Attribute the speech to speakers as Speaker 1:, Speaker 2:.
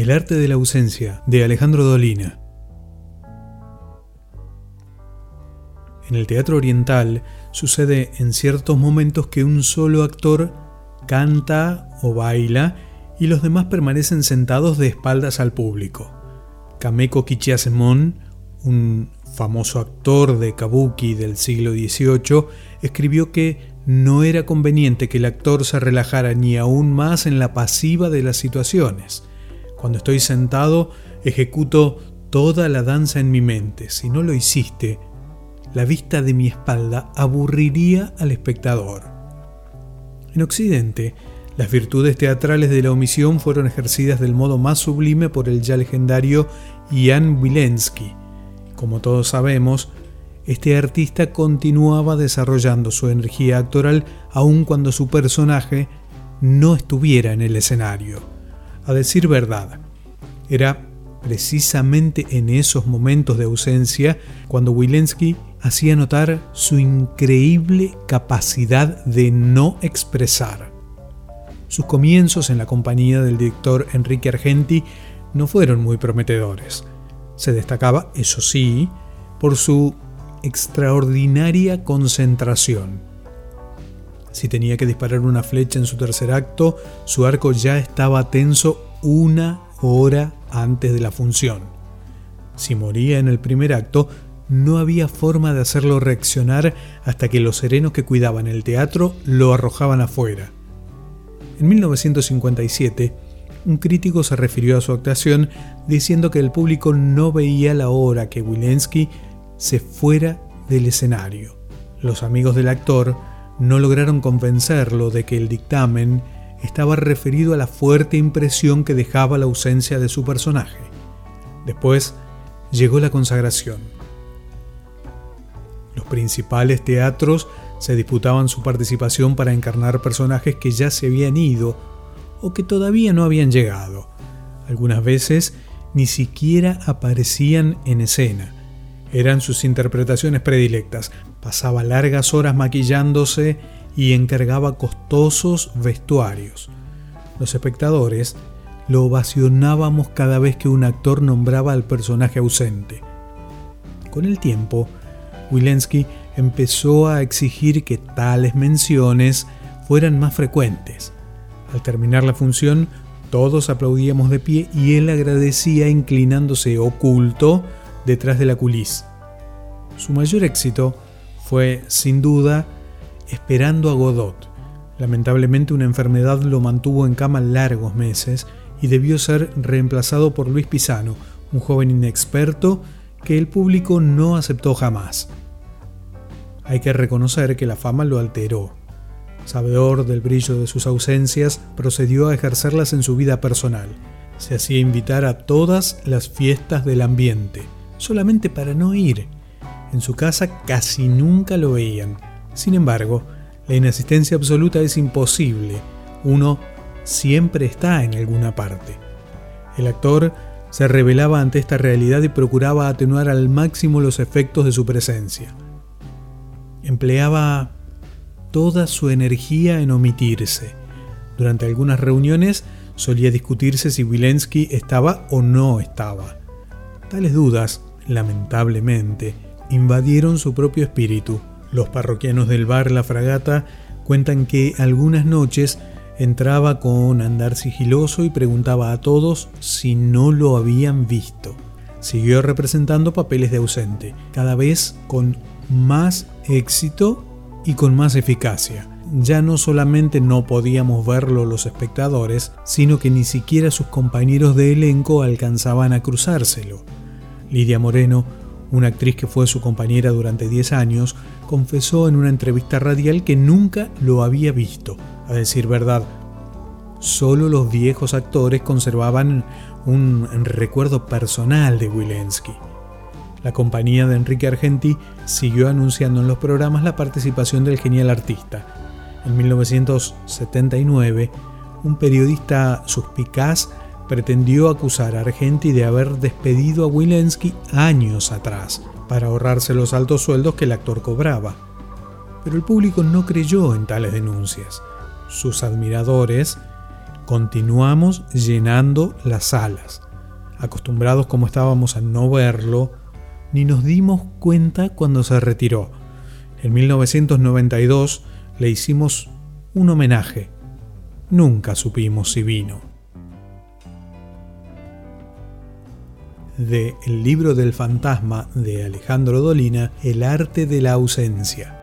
Speaker 1: El arte de la ausencia, de Alejandro Dolina. En el teatro oriental sucede en ciertos momentos que un solo actor canta o baila y los demás permanecen sentados de espaldas al público. Kameko Kichiasemon, un famoso actor de kabuki del siglo XVIII, escribió que no era conveniente que el actor se relajara ni aún más en la pasiva de las situaciones. Cuando estoy sentado, ejecuto toda la danza en mi mente. Si no lo hiciste, la vista de mi espalda aburriría al espectador. En Occidente, las virtudes teatrales de la omisión fueron ejercidas del modo más sublime por el ya legendario Jan Wilensky. Como todos sabemos, este artista continuaba desarrollando su energía actoral aun cuando su personaje no estuviera en el escenario. A decir verdad, era precisamente en esos momentos de ausencia cuando Wilensky hacía notar su increíble capacidad de no expresar. Sus comienzos en la compañía del director Enrique Argenti no fueron muy prometedores. Se destacaba, eso sí, por su extraordinaria concentración. Si tenía que disparar una flecha en su tercer acto, su arco ya estaba tenso una hora antes de la función. Si moría en el primer acto, no había forma de hacerlo reaccionar hasta que los serenos que cuidaban el teatro lo arrojaban afuera. En 1957, un crítico se refirió a su actuación diciendo que el público no veía la hora que Wilensky se fuera del escenario. Los amigos del actor no lograron convencerlo de que el dictamen estaba referido a la fuerte impresión que dejaba la ausencia de su personaje. Después llegó la consagración. Los principales teatros se disputaban su participación para encarnar personajes que ya se habían ido o que todavía no habían llegado. Algunas veces ni siquiera aparecían en escena eran sus interpretaciones predilectas. Pasaba largas horas maquillándose y encargaba costosos vestuarios. Los espectadores lo ovacionábamos cada vez que un actor nombraba al personaje ausente. Con el tiempo, Wilensky empezó a exigir que tales menciones fueran más frecuentes. Al terminar la función, todos aplaudíamos de pie y él agradecía inclinándose oculto detrás de la culís. Su mayor éxito fue, sin duda, Esperando a Godot. Lamentablemente una enfermedad lo mantuvo en cama largos meses y debió ser reemplazado por Luis Pisano, un joven inexperto que el público no aceptó jamás. Hay que reconocer que la fama lo alteró. Sabedor del brillo de sus ausencias, procedió a ejercerlas en su vida personal. Se hacía invitar a todas las fiestas del ambiente solamente para no ir. En su casa casi nunca lo veían. Sin embargo, la inasistencia absoluta es imposible. Uno siempre está en alguna parte. El actor se revelaba ante esta realidad y procuraba atenuar al máximo los efectos de su presencia. Empleaba toda su energía en omitirse. Durante algunas reuniones solía discutirse si Wilensky estaba o no estaba. Tales dudas lamentablemente, invadieron su propio espíritu. Los parroquianos del bar La Fragata cuentan que algunas noches entraba con andar sigiloso y preguntaba a todos si no lo habían visto. Siguió representando papeles de ausente, cada vez con más éxito y con más eficacia. Ya no solamente no podíamos verlo los espectadores, sino que ni siquiera sus compañeros de elenco alcanzaban a cruzárselo. Lidia Moreno, una actriz que fue su compañera durante 10 años, confesó en una entrevista radial que nunca lo había visto. A decir verdad, solo los viejos actores conservaban un recuerdo personal de Wilensky. La compañía de Enrique Argenti siguió anunciando en los programas la participación del genial artista. En 1979, un periodista suspicaz pretendió acusar a Argenti de haber despedido a Wilensky años atrás para ahorrarse los altos sueldos que el actor cobraba. Pero el público no creyó en tales denuncias. Sus admiradores continuamos llenando las salas. Acostumbrados como estábamos a no verlo, ni nos dimos cuenta cuando se retiró. En 1992 le hicimos un homenaje. Nunca supimos si vino. De El libro del fantasma de Alejandro Dolina, El arte de la ausencia.